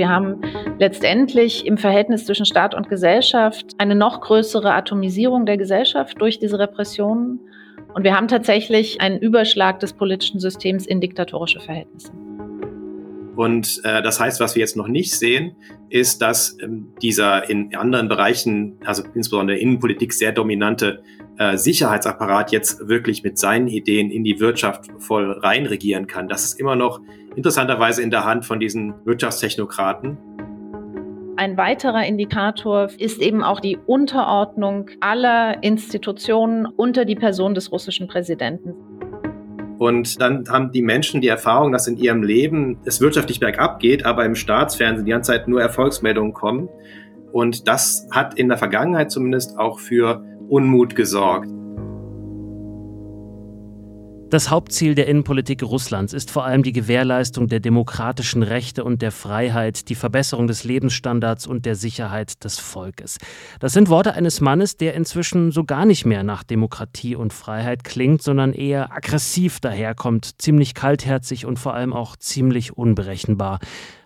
Wir haben letztendlich im Verhältnis zwischen Staat und Gesellschaft eine noch größere Atomisierung der Gesellschaft durch diese Repressionen. Und wir haben tatsächlich einen Überschlag des politischen Systems in diktatorische Verhältnisse. Und äh, das heißt, was wir jetzt noch nicht sehen, ist, dass ähm, dieser in anderen Bereichen, also insbesondere der Innenpolitik, sehr dominante äh, Sicherheitsapparat jetzt wirklich mit seinen Ideen in die Wirtschaft voll reinregieren kann. Das ist immer noch interessanterweise in der Hand von diesen Wirtschaftstechnokraten. Ein weiterer Indikator ist eben auch die Unterordnung aller Institutionen unter die Person des russischen Präsidenten. Und dann haben die Menschen die Erfahrung, dass in ihrem Leben es wirtschaftlich bergab geht, aber im Staatsfernsehen die ganze Zeit nur Erfolgsmeldungen kommen. Und das hat in der Vergangenheit zumindest auch für Unmut gesorgt. Das Hauptziel der Innenpolitik Russlands ist vor allem die Gewährleistung der demokratischen Rechte und der Freiheit, die Verbesserung des Lebensstandards und der Sicherheit des Volkes. Das sind Worte eines Mannes, der inzwischen so gar nicht mehr nach Demokratie und Freiheit klingt, sondern eher aggressiv daherkommt, ziemlich kaltherzig und vor allem auch ziemlich unberechenbar.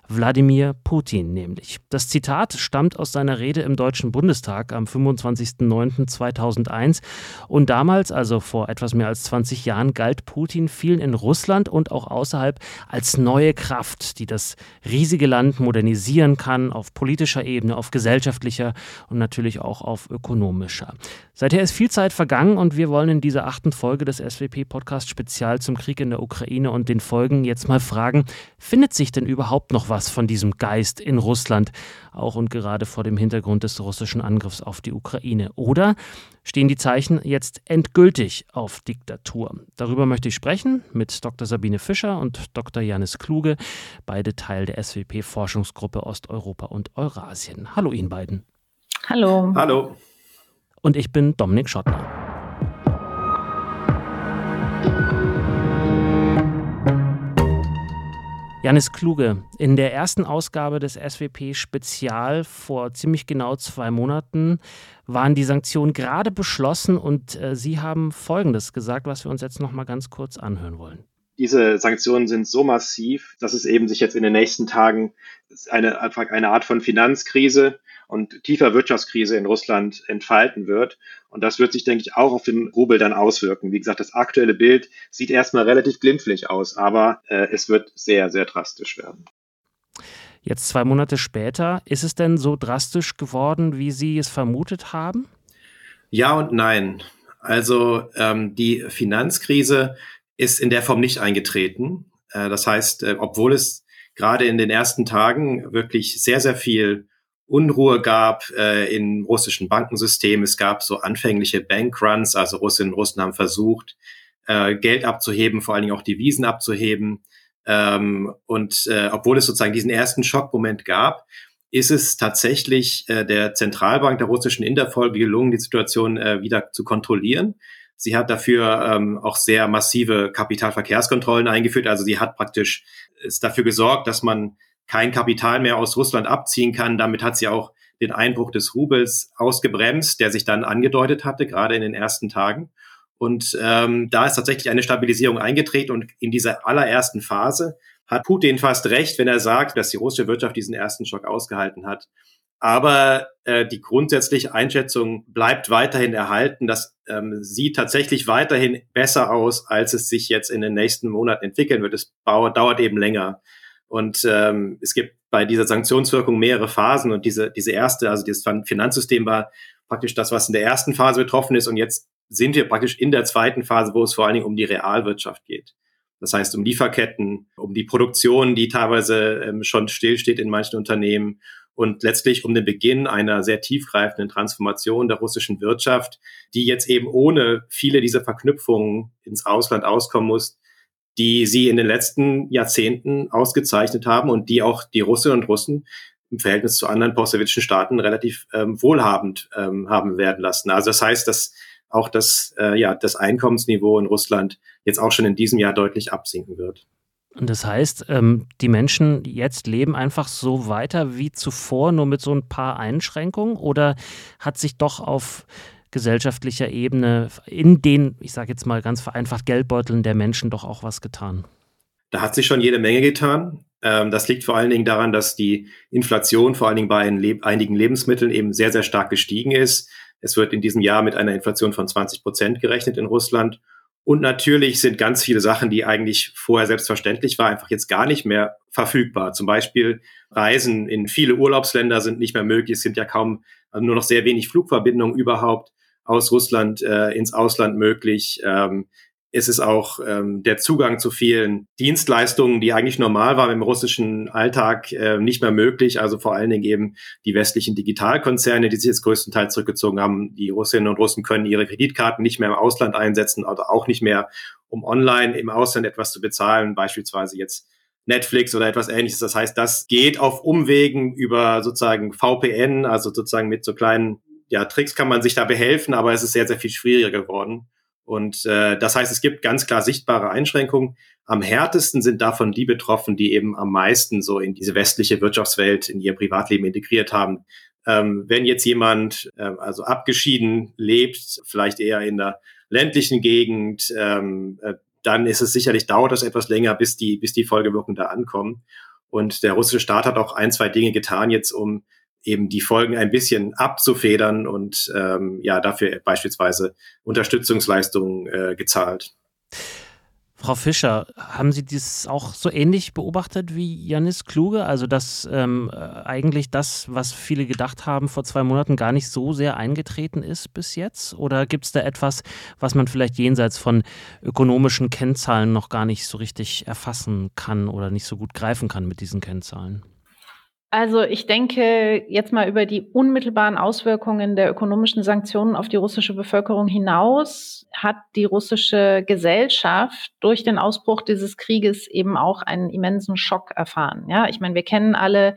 Wladimir Putin nämlich. Das Zitat stammt aus seiner Rede im Deutschen Bundestag am 25.09.2001 und damals, also vor etwas mehr als 20 Jahren, galt Putin vielen in Russland und auch außerhalb als neue Kraft, die das riesige Land modernisieren kann auf politischer Ebene, auf gesellschaftlicher und natürlich auch auf ökonomischer. Seither ist viel Zeit vergangen und wir wollen in dieser achten Folge des SWP-Podcast Spezial zum Krieg in der Ukraine und den Folgen jetzt mal fragen, findet sich denn überhaupt noch was von diesem Geist in Russland, auch und gerade vor dem Hintergrund des russischen Angriffs auf die Ukraine? Oder stehen die Zeichen jetzt endgültig auf Diktatur? Darüber möchte ich sprechen mit Dr. Sabine Fischer und Dr. Janis Kluge, beide Teil der SWP-Forschungsgruppe Osteuropa und Eurasien. Hallo Ihnen beiden. Hallo. Hallo und ich bin Dominik Schottner. Janis Kluge, in der ersten Ausgabe des SWP Spezial vor ziemlich genau zwei Monaten waren die Sanktionen gerade beschlossen und äh, Sie haben Folgendes gesagt, was wir uns jetzt noch mal ganz kurz anhören wollen. Diese Sanktionen sind so massiv, dass es eben sich jetzt in den nächsten Tagen eine, eine Art von Finanzkrise und tiefer Wirtschaftskrise in Russland entfalten wird. Und das wird sich, denke ich, auch auf den Rubel dann auswirken. Wie gesagt, das aktuelle Bild sieht erstmal relativ glimpflich aus, aber äh, es wird sehr, sehr drastisch werden. Jetzt zwei Monate später, ist es denn so drastisch geworden, wie Sie es vermutet haben? Ja und nein. Also ähm, die Finanzkrise ist in der Form nicht eingetreten. Äh, das heißt, äh, obwohl es gerade in den ersten Tagen wirklich sehr, sehr viel Unruhe gab äh, im russischen Bankensystem. Es gab so anfängliche Bankruns, also Russinnen und Russen haben versucht, äh, Geld abzuheben, vor allen Dingen auch Devisen abzuheben. Ähm, und äh, obwohl es sozusagen diesen ersten Schockmoment gab, ist es tatsächlich äh, der Zentralbank der russischen in der Folge gelungen, die Situation äh, wieder zu kontrollieren. Sie hat dafür ähm, auch sehr massive Kapitalverkehrskontrollen eingeführt. Also sie hat praktisch ist dafür gesorgt, dass man kein Kapital mehr aus Russland abziehen kann. Damit hat sie auch den Einbruch des Rubels ausgebremst, der sich dann angedeutet hatte, gerade in den ersten Tagen. Und ähm, da ist tatsächlich eine Stabilisierung eingetreten. Und in dieser allerersten Phase hat Putin fast recht, wenn er sagt, dass die russische Wirtschaft diesen ersten Schock ausgehalten hat. Aber äh, die grundsätzliche Einschätzung bleibt weiterhin erhalten. Das ähm, sieht tatsächlich weiterhin besser aus, als es sich jetzt in den nächsten Monaten entwickeln wird. Es dauert eben länger. Und ähm, es gibt bei dieser Sanktionswirkung mehrere Phasen und diese, diese erste, also das Finanzsystem war praktisch das, was in der ersten Phase betroffen ist und jetzt sind wir praktisch in der zweiten Phase, wo es vor allen Dingen um die Realwirtschaft geht. Das heißt, um Lieferketten, um die Produktion, die teilweise ähm, schon stillsteht in manchen Unternehmen und letztlich um den Beginn einer sehr tiefgreifenden Transformation der russischen Wirtschaft, die jetzt eben ohne viele dieser Verknüpfungen ins Ausland auskommen muss, die sie in den letzten Jahrzehnten ausgezeichnet haben und die auch die Russinnen und Russen im Verhältnis zu anderen postsowjetischen Staaten relativ ähm, wohlhabend ähm, haben werden lassen. Also das heißt, dass auch das, äh, ja, das Einkommensniveau in Russland jetzt auch schon in diesem Jahr deutlich absinken wird. Und das heißt, ähm, die Menschen jetzt leben einfach so weiter wie zuvor, nur mit so ein paar Einschränkungen? Oder hat sich doch auf gesellschaftlicher Ebene in den, ich sage jetzt mal ganz vereinfacht, Geldbeuteln der Menschen doch auch was getan? Da hat sich schon jede Menge getan. Ähm, das liegt vor allen Dingen daran, dass die Inflation vor allen Dingen bei einigen Lebensmitteln eben sehr, sehr stark gestiegen ist. Es wird in diesem Jahr mit einer Inflation von 20 Prozent gerechnet in Russland. Und natürlich sind ganz viele Sachen, die eigentlich vorher selbstverständlich war, einfach jetzt gar nicht mehr verfügbar. Zum Beispiel Reisen in viele Urlaubsländer sind nicht mehr möglich. Es sind ja kaum also nur noch sehr wenig Flugverbindungen überhaupt aus Russland äh, ins Ausland möglich. Ähm, es ist auch ähm, der Zugang zu vielen Dienstleistungen, die eigentlich normal waren im russischen Alltag, äh, nicht mehr möglich. Also vor allen Dingen eben die westlichen Digitalkonzerne, die sich jetzt größtenteils zurückgezogen haben. Die Russinnen und Russen können ihre Kreditkarten nicht mehr im Ausland einsetzen oder auch nicht mehr, um online im Ausland etwas zu bezahlen, beispielsweise jetzt Netflix oder etwas ähnliches. Das heißt, das geht auf Umwegen über sozusagen VPN, also sozusagen mit so kleinen ja, Tricks kann man sich da behelfen, aber es ist sehr, sehr viel schwieriger geworden. Und äh, das heißt, es gibt ganz klar sichtbare Einschränkungen. Am härtesten sind davon die betroffen, die eben am meisten so in diese westliche Wirtschaftswelt, in ihr Privatleben integriert haben. Ähm, wenn jetzt jemand äh, also abgeschieden lebt, vielleicht eher in der ländlichen Gegend, ähm, äh, dann ist es sicherlich, dauert das etwas länger, bis die, bis die Folgewirkungen da ankommen. Und der russische Staat hat auch ein, zwei Dinge getan jetzt, um eben die Folgen ein bisschen abzufedern und ähm, ja dafür beispielsweise Unterstützungsleistungen äh, gezahlt. Frau Fischer, haben Sie dies auch so ähnlich beobachtet wie Janis Kluge? Also, dass ähm, äh, eigentlich das, was viele gedacht haben vor zwei Monaten, gar nicht so sehr eingetreten ist bis jetzt? Oder gibt es da etwas, was man vielleicht jenseits von ökonomischen Kennzahlen noch gar nicht so richtig erfassen kann oder nicht so gut greifen kann mit diesen Kennzahlen? Also ich denke jetzt mal über die unmittelbaren Auswirkungen der ökonomischen Sanktionen auf die russische Bevölkerung hinaus hat die russische Gesellschaft durch den Ausbruch dieses Krieges eben auch einen immensen Schock erfahren. Ja, ich meine, wir kennen alle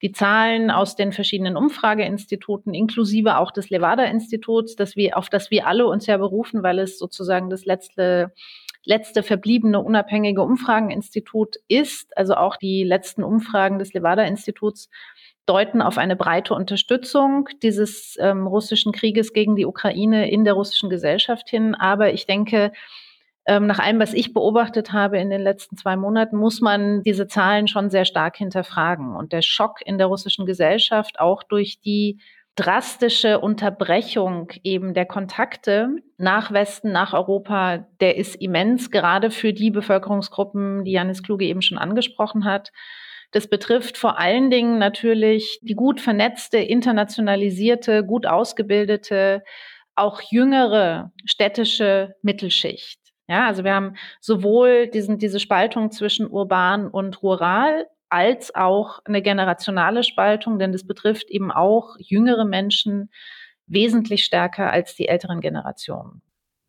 die Zahlen aus den verschiedenen Umfrageinstituten, inklusive auch des Levada-Instituts, auf das wir alle uns ja berufen, weil es sozusagen das letzte letzte verbliebene unabhängige Umfrageninstitut ist. Also auch die letzten Umfragen des Levada-Instituts deuten auf eine breite Unterstützung dieses ähm, russischen Krieges gegen die Ukraine in der russischen Gesellschaft hin. Aber ich denke, ähm, nach allem, was ich beobachtet habe in den letzten zwei Monaten, muss man diese Zahlen schon sehr stark hinterfragen. Und der Schock in der russischen Gesellschaft, auch durch die drastische Unterbrechung eben der Kontakte nach Westen, nach Europa, der ist immens, gerade für die Bevölkerungsgruppen, die Janis Kluge eben schon angesprochen hat. Das betrifft vor allen Dingen natürlich die gut vernetzte, internationalisierte, gut ausgebildete, auch jüngere städtische Mittelschicht. Ja, also wir haben sowohl diesen, diese Spaltung zwischen urban und rural als auch eine generationale Spaltung, denn das betrifft eben auch jüngere Menschen wesentlich stärker als die älteren Generationen.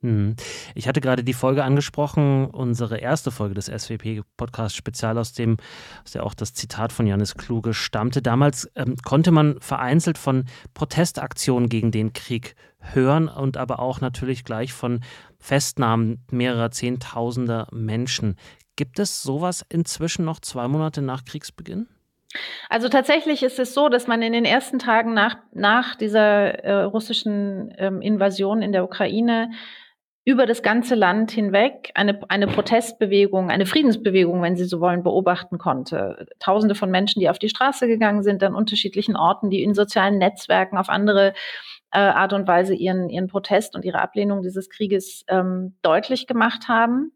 Mhm. Ich hatte gerade die Folge angesprochen, unsere erste Folge des SWP-Podcasts, spezial aus dem, aus der auch das Zitat von Janis Kluge stammte. Damals ähm, konnte man vereinzelt von Protestaktionen gegen den Krieg hören und aber auch natürlich gleich von Festnahmen mehrerer Zehntausender Menschen. Gibt es sowas inzwischen noch zwei Monate nach Kriegsbeginn? Also tatsächlich ist es so, dass man in den ersten Tagen nach, nach dieser äh, russischen ähm, Invasion in der Ukraine über das ganze Land hinweg eine, eine Protestbewegung, eine Friedensbewegung, wenn Sie so wollen, beobachten konnte. Tausende von Menschen, die auf die Straße gegangen sind, an unterschiedlichen Orten, die in sozialen Netzwerken auf andere äh, Art und Weise ihren, ihren Protest und ihre Ablehnung dieses Krieges ähm, deutlich gemacht haben.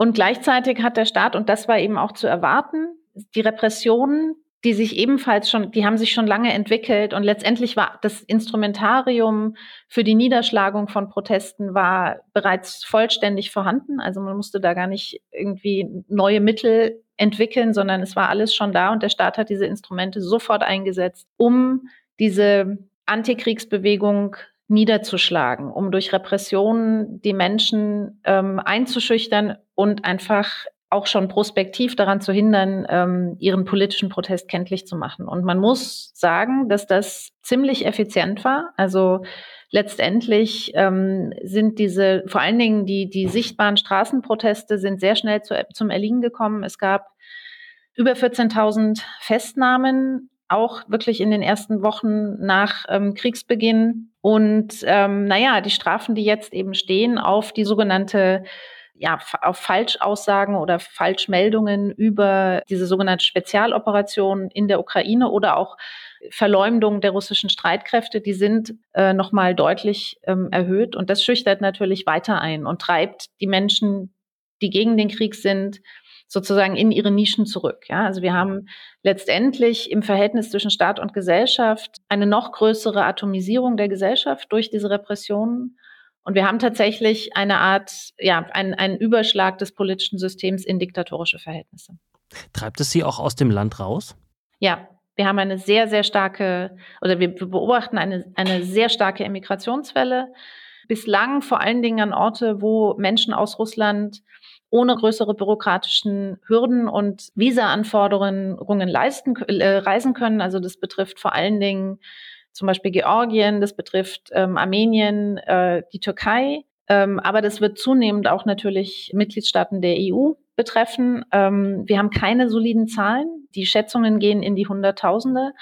Und gleichzeitig hat der Staat, und das war eben auch zu erwarten, die Repressionen, die sich ebenfalls schon, die haben sich schon lange entwickelt und letztendlich war das Instrumentarium für die Niederschlagung von Protesten war bereits vollständig vorhanden. Also man musste da gar nicht irgendwie neue Mittel entwickeln, sondern es war alles schon da und der Staat hat diese Instrumente sofort eingesetzt, um diese Antikriegsbewegung niederzuschlagen, um durch Repressionen die Menschen ähm, einzuschüchtern und einfach auch schon prospektiv daran zu hindern, ähm, ihren politischen Protest kenntlich zu machen. Und man muss sagen, dass das ziemlich effizient war. Also letztendlich ähm, sind diese, vor allen Dingen die, die sichtbaren Straßenproteste sind sehr schnell zu, zum Erliegen gekommen. Es gab über 14.000 Festnahmen, auch wirklich in den ersten Wochen nach ähm, Kriegsbeginn. Und ähm, naja, die Strafen, die jetzt eben stehen auf die sogenannte ja, auf Falschaussagen oder Falschmeldungen über diese sogenannte Spezialoperation in der Ukraine oder auch Verleumdung der russischen Streitkräfte, die sind äh, nochmal deutlich ähm, erhöht. Und das schüchtert natürlich weiter ein und treibt die Menschen, die gegen den Krieg sind, sozusagen in ihre Nischen zurück. Ja, also wir haben letztendlich im Verhältnis zwischen Staat und Gesellschaft eine noch größere Atomisierung der Gesellschaft durch diese Repressionen. Und wir haben tatsächlich eine Art, ja, einen, einen Überschlag des politischen Systems in diktatorische Verhältnisse. Treibt es Sie auch aus dem Land raus? Ja, wir haben eine sehr, sehr starke, oder wir beobachten eine, eine sehr starke Emigrationswelle. Bislang vor allen Dingen an Orte, wo Menschen aus Russland ohne größere bürokratischen Hürden und Visa-Anforderungen leisten, äh, reisen können. Also das betrifft vor allen Dingen zum Beispiel Georgien, das betrifft ähm, Armenien, äh, die Türkei. Ähm, aber das wird zunehmend auch natürlich Mitgliedstaaten der EU betreffen. Ähm, wir haben keine soliden Zahlen. Die Schätzungen gehen in die Hunderttausende.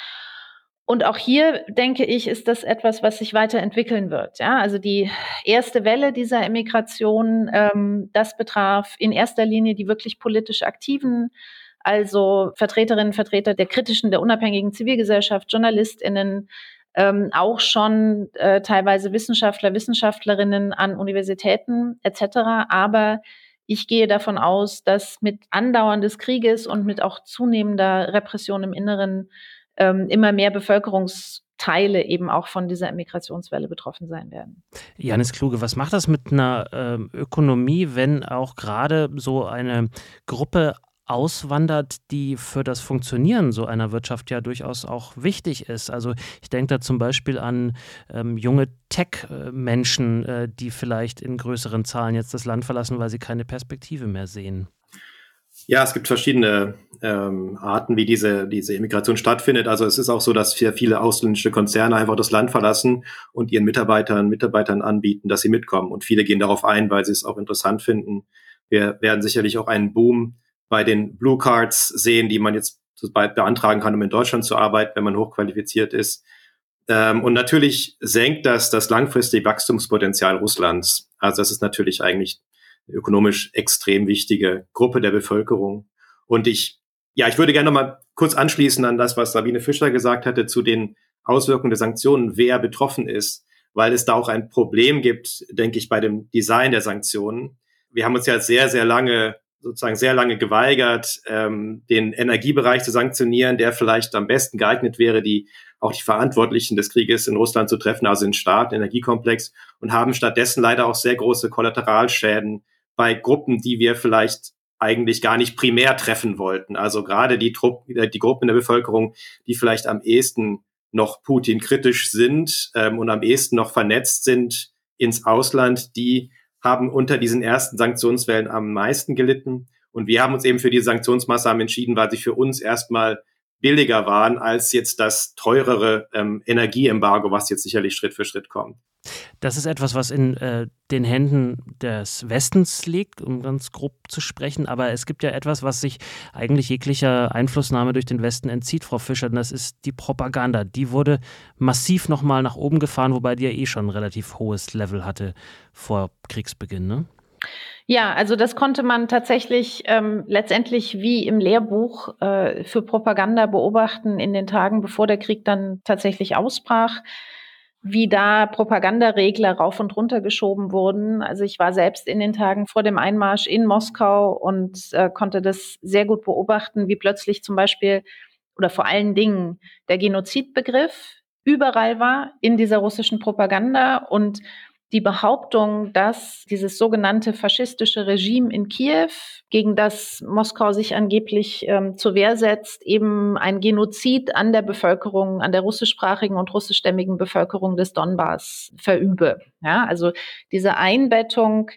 Und auch hier denke ich, ist das etwas, was sich weiterentwickeln wird. Ja, also die erste Welle dieser Emigration, ähm, das betraf in erster Linie die wirklich politisch Aktiven, also Vertreterinnen, Vertreter der kritischen, der unabhängigen Zivilgesellschaft, JournalistInnen, ähm, auch schon äh, teilweise Wissenschaftler, Wissenschaftlerinnen an Universitäten etc. Aber ich gehe davon aus, dass mit Andauern des Krieges und mit auch zunehmender Repression im Inneren ähm, immer mehr Bevölkerungsteile eben auch von dieser Emigrationswelle betroffen sein werden. Janis Kluge, was macht das mit einer ähm, Ökonomie, wenn auch gerade so eine Gruppe auswandert, die für das Funktionieren so einer Wirtschaft ja durchaus auch wichtig ist. Also ich denke da zum Beispiel an ähm, junge Tech-Menschen, äh, die vielleicht in größeren Zahlen jetzt das Land verlassen, weil sie keine Perspektive mehr sehen. Ja, es gibt verschiedene ähm, Arten, wie diese, diese Immigration stattfindet. Also es ist auch so, dass viele ausländische Konzerne einfach das Land verlassen und ihren Mitarbeitern, Mitarbeitern anbieten, dass sie mitkommen. Und viele gehen darauf ein, weil sie es auch interessant finden. Wir werden sicherlich auch einen Boom bei den Blue Cards sehen, die man jetzt beantragen kann, um in Deutschland zu arbeiten, wenn man hochqualifiziert ist. Ähm, und natürlich senkt das das langfristige Wachstumspotenzial Russlands. Also das ist natürlich eigentlich ökonomisch extrem wichtige Gruppe der Bevölkerung. Und ich, ja, ich würde gerne noch mal kurz anschließen an das, was Sabine Fischer gesagt hatte zu den Auswirkungen der Sanktionen, wer betroffen ist, weil es da auch ein Problem gibt, denke ich, bei dem Design der Sanktionen. Wir haben uns ja sehr, sehr lange sozusagen sehr lange geweigert, ähm, den Energiebereich zu sanktionieren, der vielleicht am besten geeignet wäre, die auch die Verantwortlichen des Krieges in Russland zu treffen, also den Staat, den Energiekomplex, und haben stattdessen leider auch sehr große Kollateralschäden bei Gruppen, die wir vielleicht eigentlich gar nicht primär treffen wollten. Also gerade die, Trupp, äh, die Gruppen der Bevölkerung, die vielleicht am ehesten noch Putin kritisch sind ähm, und am ehesten noch vernetzt sind ins Ausland, die haben unter diesen ersten Sanktionswellen am meisten gelitten. Und wir haben uns eben für die Sanktionsmaßnahmen entschieden, weil sie für uns erstmal billiger waren als jetzt das teurere ähm, Energieembargo, was jetzt sicherlich Schritt für Schritt kommt. Das ist etwas, was in äh, den Händen des Westens liegt, um ganz grob zu sprechen. Aber es gibt ja etwas, was sich eigentlich jeglicher Einflussnahme durch den Westen entzieht, Frau Fischer. Und das ist die Propaganda. Die wurde massiv nochmal nach oben gefahren, wobei die ja eh schon ein relativ hohes Level hatte vor Kriegsbeginn. Ne? Ja, also das konnte man tatsächlich ähm, letztendlich wie im Lehrbuch äh, für Propaganda beobachten in den Tagen, bevor der Krieg dann tatsächlich ausbrach, wie da Propagandaregler rauf und runter geschoben wurden. Also ich war selbst in den Tagen vor dem Einmarsch in Moskau und äh, konnte das sehr gut beobachten, wie plötzlich zum Beispiel oder vor allen Dingen der Genozidbegriff überall war in dieser russischen Propaganda und die Behauptung, dass dieses sogenannte faschistische Regime in Kiew, gegen das Moskau sich angeblich ähm, zur Wehr setzt, eben ein Genozid an der Bevölkerung, an der russischsprachigen und russischstämmigen Bevölkerung des Donbass verübe. Ja, also diese Einbettung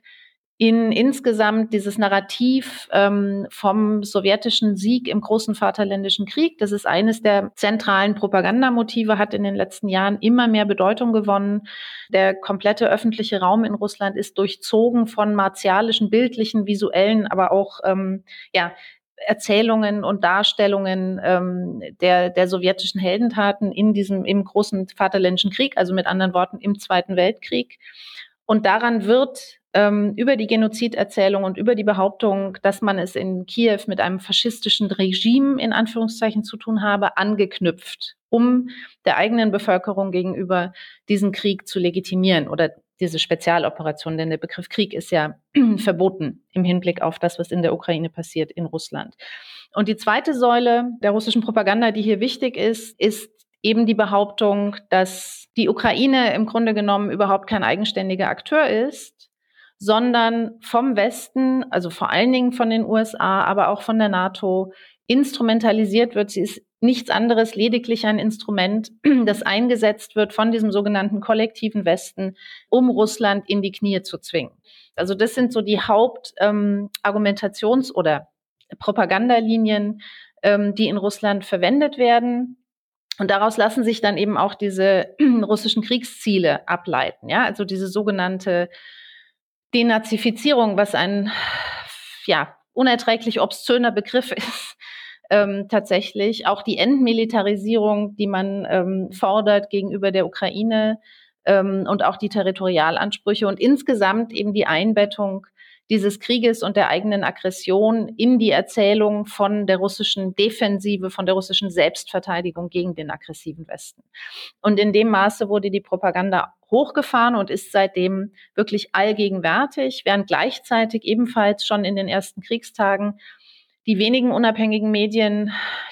in insgesamt dieses Narrativ ähm, vom sowjetischen Sieg im großen Vaterländischen Krieg. Das ist eines der zentralen Propagandamotive, hat in den letzten Jahren immer mehr Bedeutung gewonnen. Der komplette öffentliche Raum in Russland ist durchzogen von martialischen, bildlichen, visuellen, aber auch ähm, ja, Erzählungen und Darstellungen ähm, der, der sowjetischen Heldentaten in diesem im großen Vaterländischen Krieg, also mit anderen Worten im Zweiten Weltkrieg. Und daran wird ähm, über die Genoziderzählung und über die Behauptung, dass man es in Kiew mit einem faschistischen Regime in Anführungszeichen zu tun habe, angeknüpft, um der eigenen Bevölkerung gegenüber diesen Krieg zu legitimieren oder diese Spezialoperation, denn der Begriff Krieg ist ja verboten im Hinblick auf das, was in der Ukraine passiert, in Russland. Und die zweite Säule der russischen Propaganda, die hier wichtig ist, ist eben die Behauptung, dass die Ukraine im Grunde genommen überhaupt kein eigenständiger Akteur ist, sondern vom Westen, also vor allen Dingen von den USA, aber auch von der NATO, instrumentalisiert wird. Sie ist nichts anderes, lediglich ein Instrument, das eingesetzt wird von diesem sogenannten kollektiven Westen, um Russland in die Knie zu zwingen. Also das sind so die Hauptargumentations- ähm, oder Propagandalinien, ähm, die in Russland verwendet werden. Und daraus lassen sich dann eben auch diese russischen Kriegsziele ableiten. Ja, also diese sogenannte Denazifizierung, was ein ja, unerträglich obszöner Begriff ist, ähm, tatsächlich. Auch die Entmilitarisierung, die man ähm, fordert gegenüber der Ukraine ähm, und auch die Territorialansprüche und insgesamt eben die Einbettung dieses Krieges und der eigenen Aggression in die Erzählung von der russischen Defensive, von der russischen Selbstverteidigung gegen den aggressiven Westen. Und in dem Maße wurde die Propaganda hochgefahren und ist seitdem wirklich allgegenwärtig, während gleichzeitig ebenfalls schon in den ersten Kriegstagen die wenigen unabhängigen Medien,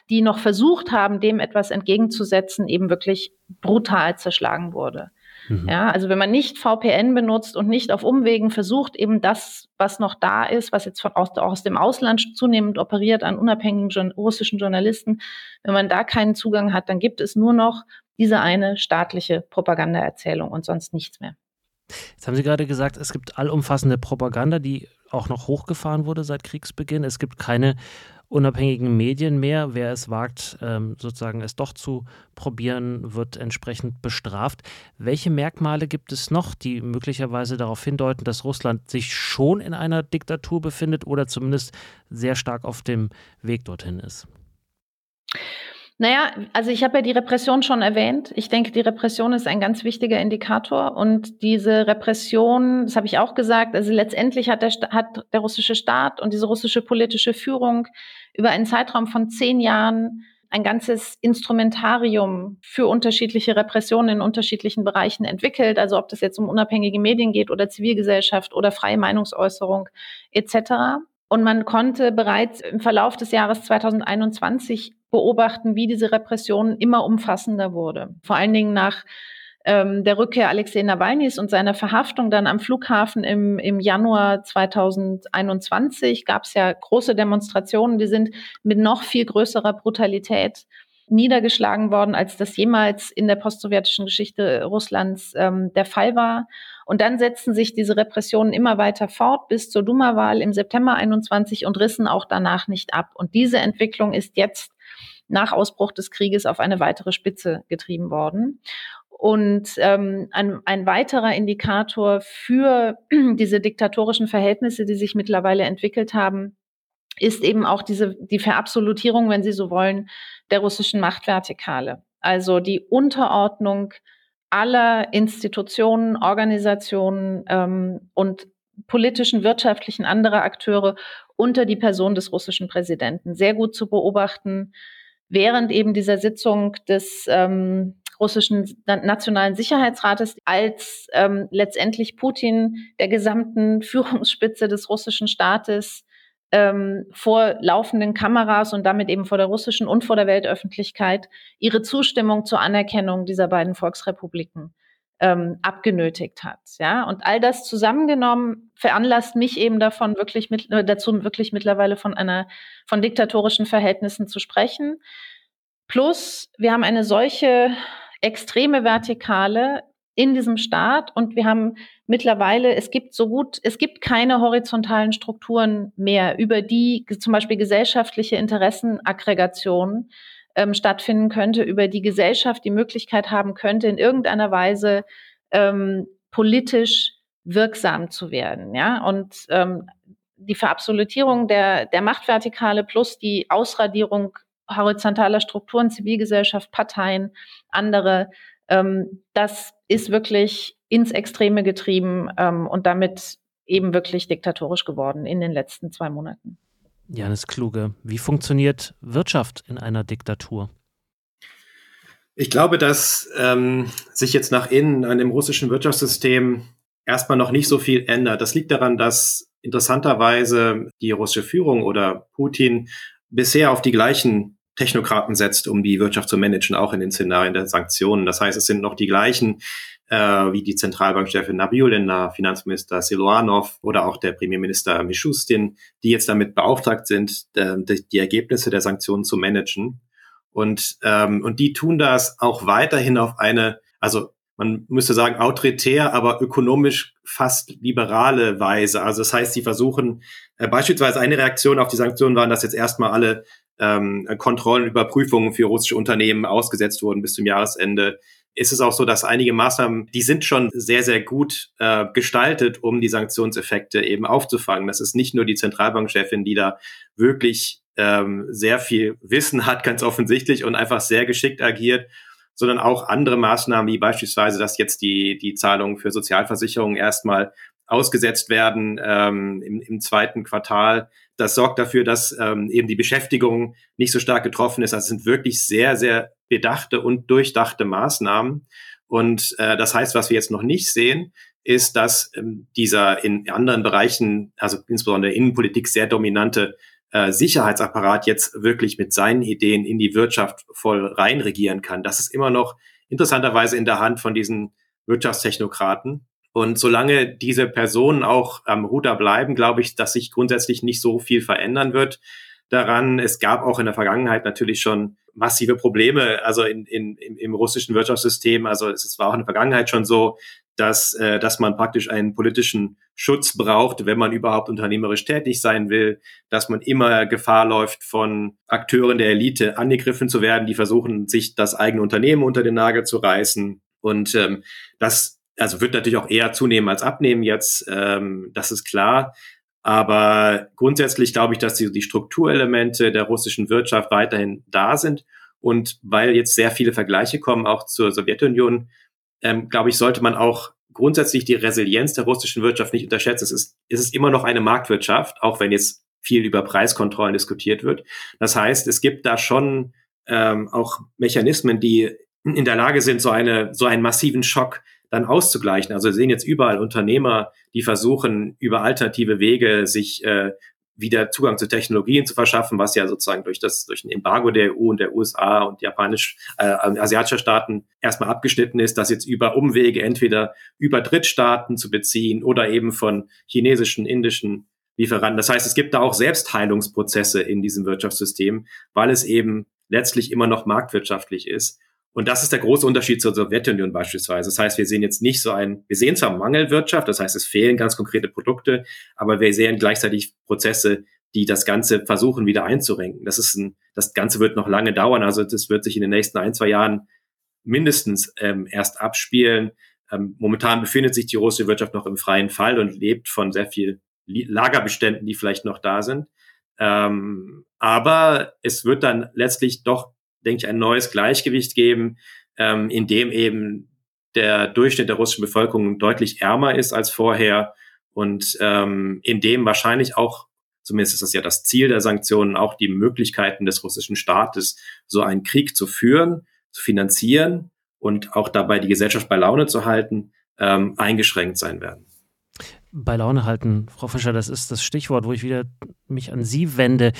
die noch versucht haben, dem etwas entgegenzusetzen, eben wirklich brutal zerschlagen wurde. Mhm. Ja, also wenn man nicht VPN benutzt und nicht auf Umwegen versucht, eben das, was noch da ist, was jetzt von aus, aus dem Ausland zunehmend operiert an unabhängigen russischen Journalisten, wenn man da keinen Zugang hat, dann gibt es nur noch diese eine staatliche Propagandaerzählung und sonst nichts mehr. Jetzt haben Sie gerade gesagt, es gibt allumfassende Propaganda, die auch noch hochgefahren wurde seit Kriegsbeginn. Es gibt keine unabhängigen Medien mehr. Wer es wagt, ähm, sozusagen es doch zu probieren, wird entsprechend bestraft. Welche Merkmale gibt es noch, die möglicherweise darauf hindeuten, dass Russland sich schon in einer Diktatur befindet oder zumindest sehr stark auf dem Weg dorthin ist? Naja, also ich habe ja die Repression schon erwähnt. Ich denke, die Repression ist ein ganz wichtiger Indikator. Und diese Repression, das habe ich auch gesagt, also letztendlich hat der, hat der russische Staat und diese russische politische Führung über einen Zeitraum von zehn Jahren ein ganzes Instrumentarium für unterschiedliche Repressionen in unterschiedlichen Bereichen entwickelt. Also ob das jetzt um unabhängige Medien geht oder Zivilgesellschaft oder freie Meinungsäußerung etc. Und man konnte bereits im Verlauf des Jahres 2021 beobachten, wie diese Repression immer umfassender wurde. Vor allen Dingen nach ähm, der Rückkehr Alexei Nawalnys und seiner Verhaftung dann am Flughafen im, im Januar 2021 gab es ja große Demonstrationen, die sind mit noch viel größerer Brutalität niedergeschlagen worden, als das jemals in der postsowjetischen Geschichte Russlands ähm, der Fall war. Und dann setzten sich diese Repressionen immer weiter fort bis zur Duma-Wahl im September 21 und rissen auch danach nicht ab. Und diese Entwicklung ist jetzt nach Ausbruch des Krieges auf eine weitere Spitze getrieben worden. Und ähm, ein, ein weiterer Indikator für diese diktatorischen Verhältnisse, die sich mittlerweile entwickelt haben, ist eben auch diese, die Verabsolutierung, wenn Sie so wollen, der russischen Machtvertikale. Also die Unterordnung aller Institutionen, Organisationen ähm, und politischen, wirtschaftlichen anderer Akteure unter die Person des russischen Präsidenten. Sehr gut zu beobachten, während eben dieser Sitzung des ähm, russischen Nationalen Sicherheitsrates, als ähm, letztendlich Putin der gesamten Führungsspitze des russischen Staates ähm, vor laufenden Kameras und damit eben vor der russischen und vor der Weltöffentlichkeit ihre Zustimmung zur Anerkennung dieser beiden Volksrepubliken ähm, abgenötigt hat. Ja, und all das zusammengenommen veranlasst mich eben davon wirklich mit, äh, dazu wirklich mittlerweile von einer von diktatorischen Verhältnissen zu sprechen. Plus wir haben eine solche extreme Vertikale in diesem Staat und wir haben mittlerweile, es gibt so gut, es gibt keine horizontalen Strukturen mehr, über die zum Beispiel gesellschaftliche Interessenaggregation ähm, stattfinden könnte, über die Gesellschaft die Möglichkeit haben könnte, in irgendeiner Weise ähm, politisch wirksam zu werden. Ja, und ähm, die Verabsolutierung der, der Machtvertikale plus die Ausradierung horizontaler Strukturen, Zivilgesellschaft, Parteien, andere, ähm, das ist wirklich ins Extreme getrieben ähm, und damit eben wirklich diktatorisch geworden in den letzten zwei Monaten. Janis Kluge, wie funktioniert Wirtschaft in einer Diktatur? Ich glaube, dass ähm, sich jetzt nach innen an dem russischen Wirtschaftssystem erstmal noch nicht so viel ändert. Das liegt daran, dass interessanterweise die russische Führung oder Putin bisher auf die gleichen Technokraten setzt, um die Wirtschaft zu managen, auch in den Szenarien der Sanktionen. Das heißt, es sind noch die gleichen äh, wie die Zentralbankchefin Nabiulina, Finanzminister Siluanov oder auch der Premierminister Mishustin, die jetzt damit beauftragt sind, äh, die Ergebnisse der Sanktionen zu managen. Und, ähm, und die tun das auch weiterhin auf eine, also man müsste sagen, autoritär, aber ökonomisch fast liberale Weise. Also das heißt, sie versuchen, äh, beispielsweise eine Reaktion auf die Sanktionen waren, dass jetzt erstmal alle ähm, Kontrollen, Überprüfungen für russische Unternehmen ausgesetzt wurden bis zum Jahresende. Ist es auch so, dass einige Maßnahmen, die sind schon sehr, sehr gut äh, gestaltet, um die Sanktionseffekte eben aufzufangen. Das ist nicht nur die Zentralbankchefin, die da wirklich ähm, sehr viel Wissen hat, ganz offensichtlich, und einfach sehr geschickt agiert, sondern auch andere Maßnahmen, wie beispielsweise, dass jetzt die, die Zahlungen für Sozialversicherungen erstmal ausgesetzt werden ähm, im, im zweiten Quartal. Das sorgt dafür, dass ähm, eben die Beschäftigung nicht so stark getroffen ist. Das sind wirklich sehr, sehr bedachte und durchdachte Maßnahmen. Und äh, das heißt, was wir jetzt noch nicht sehen, ist, dass ähm, dieser in anderen Bereichen, also insbesondere Innenpolitik, sehr dominante äh, Sicherheitsapparat jetzt wirklich mit seinen Ideen in die Wirtschaft voll reinregieren kann. Das ist immer noch interessanterweise in der Hand von diesen Wirtschaftstechnokraten. Und solange diese Personen auch am Ruder bleiben, glaube ich, dass sich grundsätzlich nicht so viel verändern wird daran. Es gab auch in der Vergangenheit natürlich schon massive Probleme, also in, in, im, im russischen Wirtschaftssystem. Also es war auch in der Vergangenheit schon so, dass, äh, dass man praktisch einen politischen Schutz braucht, wenn man überhaupt unternehmerisch tätig sein will, dass man immer Gefahr läuft, von Akteuren der Elite angegriffen zu werden, die versuchen, sich das eigene Unternehmen unter den Nagel zu reißen. Und ähm, das also wird natürlich auch eher zunehmen als abnehmen jetzt, ähm, das ist klar. Aber grundsätzlich glaube ich, dass die, die Strukturelemente der russischen Wirtschaft weiterhin da sind. Und weil jetzt sehr viele Vergleiche kommen, auch zur Sowjetunion, ähm, glaube ich, sollte man auch grundsätzlich die Resilienz der russischen Wirtschaft nicht unterschätzen. Es ist, es ist immer noch eine Marktwirtschaft, auch wenn jetzt viel über Preiskontrollen diskutiert wird. Das heißt, es gibt da schon ähm, auch Mechanismen, die in der Lage sind, so eine so einen massiven Schock dann auszugleichen. Also wir sehen jetzt überall Unternehmer, die versuchen, über alternative Wege sich äh, wieder Zugang zu Technologien zu verschaffen, was ja sozusagen durch das durch ein Embargo der EU und der USA und japanisch äh, asiatischer Staaten erstmal abgeschnitten ist, das jetzt über Umwege entweder über Drittstaaten zu beziehen oder eben von chinesischen, indischen Lieferanten. Das heißt, es gibt da auch Selbstheilungsprozesse in diesem Wirtschaftssystem, weil es eben letztlich immer noch marktwirtschaftlich ist. Und das ist der große Unterschied zur Sowjetunion beispielsweise. Das heißt, wir sehen jetzt nicht so ein, wir sehen zwar Mangelwirtschaft, das heißt, es fehlen ganz konkrete Produkte, aber wir sehen gleichzeitig Prozesse, die das Ganze versuchen wieder einzurenken. Das ist ein, das Ganze wird noch lange dauern. Also das wird sich in den nächsten ein, zwei Jahren mindestens ähm, erst abspielen. Ähm, momentan befindet sich die russische Wirtschaft noch im freien Fall und lebt von sehr viel Lagerbeständen, die vielleicht noch da sind. Ähm, aber es wird dann letztlich doch denke ich, ein neues Gleichgewicht geben, ähm, in dem eben der Durchschnitt der russischen Bevölkerung deutlich ärmer ist als vorher und ähm, in dem wahrscheinlich auch, zumindest ist das ja das Ziel der Sanktionen, auch die Möglichkeiten des russischen Staates, so einen Krieg zu führen, zu finanzieren und auch dabei die Gesellschaft bei Laune zu halten, ähm, eingeschränkt sein werden bei Laune halten. Frau Fischer, das ist das Stichwort, wo ich wieder mich an Sie wende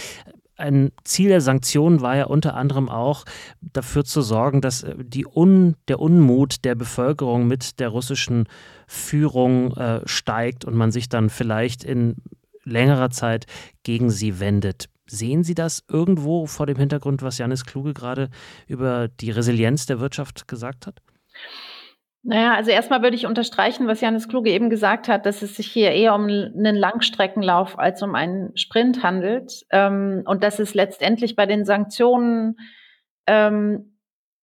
ein Ziel der Sanktionen war ja unter anderem auch dafür zu sorgen, dass äh, die Un, der Unmut der Bevölkerung mit der russischen Führung äh, steigt und man sich dann vielleicht in längerer Zeit gegen sie wendet. Sehen Sie das irgendwo vor dem Hintergrund, was Janis Kluge gerade über die Resilienz der Wirtschaft gesagt hat? Naja, also erstmal würde ich unterstreichen, was Janis Kluge eben gesagt hat, dass es sich hier eher um einen Langstreckenlauf als um einen Sprint handelt ähm, und dass es letztendlich bei den Sanktionen ähm,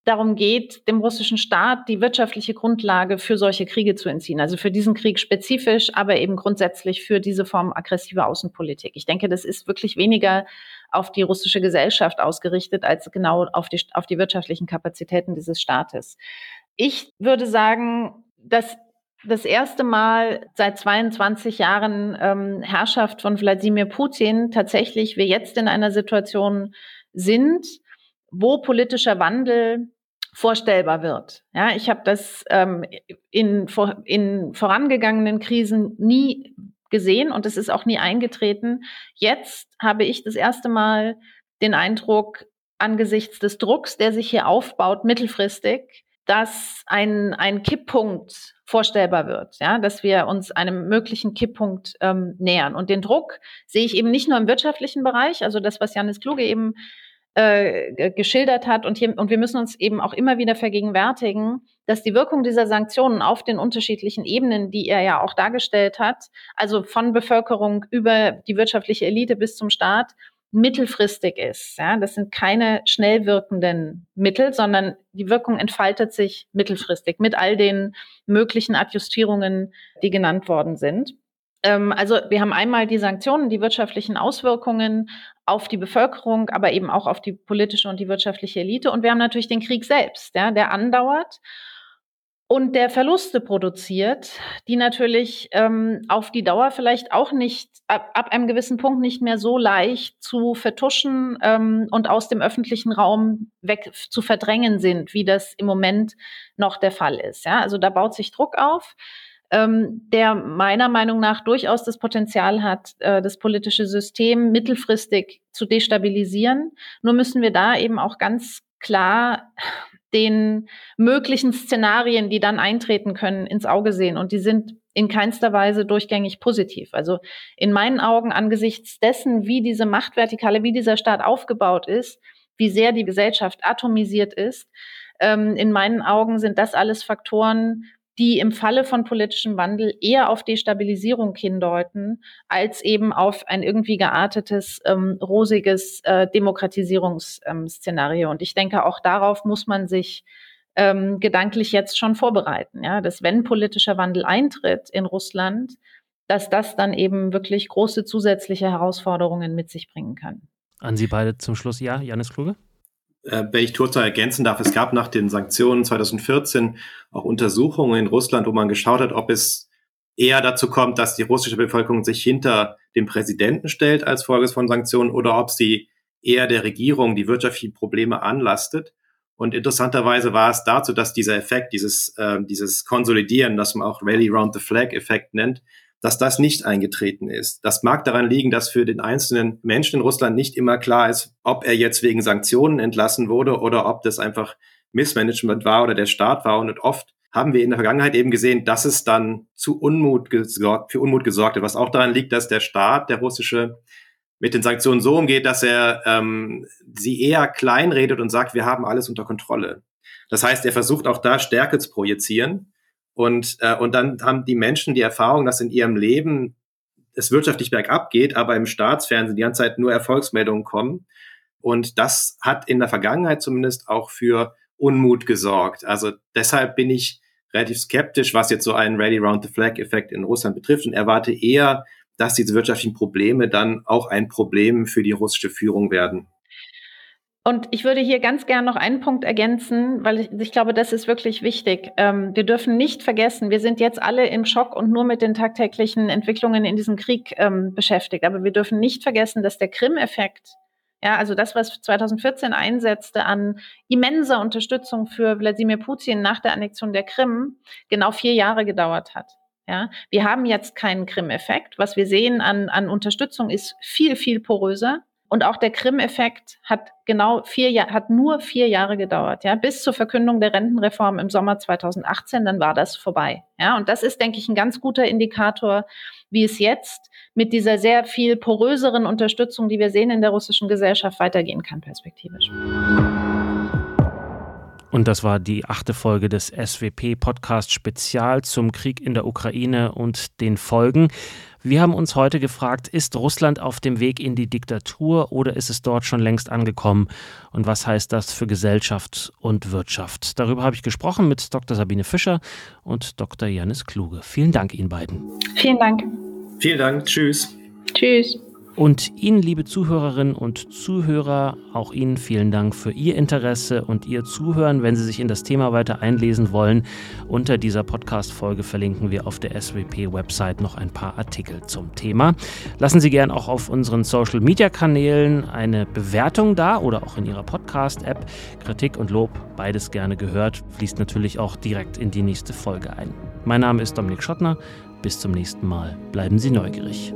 darum geht, dem russischen Staat die wirtschaftliche Grundlage für solche Kriege zu entziehen. Also für diesen Krieg spezifisch, aber eben grundsätzlich für diese Form aggressiver Außenpolitik. Ich denke, das ist wirklich weniger auf die russische Gesellschaft ausgerichtet als genau auf die, auf die wirtschaftlichen Kapazitäten dieses Staates. Ich würde sagen, dass das erste Mal seit 22 Jahren ähm, Herrschaft von Wladimir Putin tatsächlich wir jetzt in einer Situation sind, wo politischer Wandel vorstellbar wird. Ja, ich habe das ähm, in, in vorangegangenen Krisen nie gesehen und es ist auch nie eingetreten. Jetzt habe ich das erste Mal den Eindruck, angesichts des Drucks, der sich hier aufbaut, mittelfristig, dass ein, ein Kipppunkt vorstellbar wird, ja, dass wir uns einem möglichen Kipppunkt ähm, nähern. Und den Druck sehe ich eben nicht nur im wirtschaftlichen Bereich, also das, was Janis Kluge eben äh, geschildert hat. Und, hier, und wir müssen uns eben auch immer wieder vergegenwärtigen, dass die Wirkung dieser Sanktionen auf den unterschiedlichen Ebenen, die er ja auch dargestellt hat, also von Bevölkerung über die wirtschaftliche Elite bis zum Staat, mittelfristig ist. Ja, das sind keine schnell wirkenden Mittel, sondern die Wirkung entfaltet sich mittelfristig mit all den möglichen Adjustierungen, die genannt worden sind. Ähm, also wir haben einmal die Sanktionen, die wirtschaftlichen Auswirkungen auf die Bevölkerung, aber eben auch auf die politische und die wirtschaftliche Elite. Und wir haben natürlich den Krieg selbst, ja, der andauert und der Verluste produziert, die natürlich ähm, auf die Dauer vielleicht auch nicht ab, ab, einem gewissen Punkt nicht mehr so leicht zu vertuschen ähm, und aus dem öffentlichen Raum weg zu verdrängen sind, wie das im Moment noch der Fall ist. Ja? Also da baut sich Druck auf, ähm, der meiner Meinung nach durchaus das Potenzial hat, äh, das politische System mittelfristig zu destabilisieren. Nur müssen wir da eben auch ganz klar den möglichen Szenarien, die dann eintreten können, ins Auge sehen. Und die sind in keinster Weise durchgängig positiv. Also in meinen Augen angesichts dessen, wie diese Machtvertikale, wie dieser Staat aufgebaut ist, wie sehr die Gesellschaft atomisiert ist, ähm, in meinen Augen sind das alles Faktoren, die im Falle von politischem Wandel eher auf Destabilisierung hindeuten, als eben auf ein irgendwie geartetes, ähm, rosiges äh, Demokratisierungsszenario. Und ich denke, auch darauf muss man sich ähm, gedanklich jetzt schon vorbereiten, ja, dass wenn politischer Wandel eintritt in Russland, dass das dann eben wirklich große zusätzliche Herausforderungen mit sich bringen kann. An Sie beide zum Schluss, ja, Janis Kluge? Äh, wenn ich kurz ergänzen darf, es gab nach den Sanktionen 2014 auch Untersuchungen in Russland, wo man geschaut hat, ob es eher dazu kommt, dass die russische Bevölkerung sich hinter dem Präsidenten stellt als Folge von Sanktionen oder ob sie eher der Regierung die wirtschaftlichen Probleme anlastet. Und interessanterweise war es dazu, dass dieser Effekt, dieses, äh, dieses Konsolidieren, das man auch Rally Round the Flag Effekt nennt, dass das nicht eingetreten ist. Das mag daran liegen, dass für den einzelnen Menschen in Russland nicht immer klar ist, ob er jetzt wegen Sanktionen entlassen wurde oder ob das einfach Missmanagement war oder der Staat war. Und oft haben wir in der Vergangenheit eben gesehen, dass es dann zu Unmut gesorgt, für Unmut gesorgt hat, was auch daran liegt, dass der Staat, der russische, mit den Sanktionen so umgeht, dass er ähm, sie eher kleinredet und sagt, wir haben alles unter Kontrolle. Das heißt, er versucht auch da Stärke zu projizieren und, äh, und dann haben die Menschen die Erfahrung, dass in ihrem Leben es wirtschaftlich bergab geht, aber im Staatsfernsehen die ganze Zeit nur Erfolgsmeldungen kommen. Und das hat in der Vergangenheit zumindest auch für Unmut gesorgt. Also deshalb bin ich relativ skeptisch, was jetzt so einen Ready Round the Flag Effekt in Russland betrifft und erwarte eher, dass diese wirtschaftlichen Probleme dann auch ein Problem für die russische Führung werden. Und ich würde hier ganz gern noch einen Punkt ergänzen, weil ich, ich glaube, das ist wirklich wichtig. Ähm, wir dürfen nicht vergessen, wir sind jetzt alle im Schock und nur mit den tagtäglichen Entwicklungen in diesem Krieg ähm, beschäftigt. Aber wir dürfen nicht vergessen, dass der Krim-Effekt, ja, also das, was 2014 einsetzte an immenser Unterstützung für Wladimir Putin nach der Annexion der Krim, genau vier Jahre gedauert hat. Ja, wir haben jetzt keinen Krim-Effekt. Was wir sehen an, an Unterstützung ist viel, viel poröser. Und auch der Krim-Effekt hat genau vier Jahre, hat nur vier Jahre gedauert, ja, bis zur Verkündung der Rentenreform im Sommer 2018, dann war das vorbei. Ja, und das ist, denke ich, ein ganz guter Indikator, wie es jetzt mit dieser sehr viel poröseren Unterstützung, die wir sehen in der russischen Gesellschaft, weitergehen kann, perspektivisch. Und das war die achte Folge des SWP-Podcast Spezial zum Krieg in der Ukraine und den Folgen. Wir haben uns heute gefragt, ist Russland auf dem Weg in die Diktatur oder ist es dort schon längst angekommen? Und was heißt das für Gesellschaft und Wirtschaft? Darüber habe ich gesprochen mit Dr. Sabine Fischer und Dr. Janis Kluge. Vielen Dank Ihnen beiden. Vielen Dank. Vielen Dank. Tschüss. Tschüss. Und Ihnen, liebe Zuhörerinnen und Zuhörer, auch Ihnen vielen Dank für Ihr Interesse und Ihr Zuhören. Wenn Sie sich in das Thema weiter einlesen wollen, unter dieser Podcast-Folge verlinken wir auf der SWP-Website noch ein paar Artikel zum Thema. Lassen Sie gern auch auf unseren Social-Media-Kanälen eine Bewertung da oder auch in Ihrer Podcast-App. Kritik und Lob, beides gerne gehört, fließt natürlich auch direkt in die nächste Folge ein. Mein Name ist Dominik Schottner. Bis zum nächsten Mal. Bleiben Sie neugierig.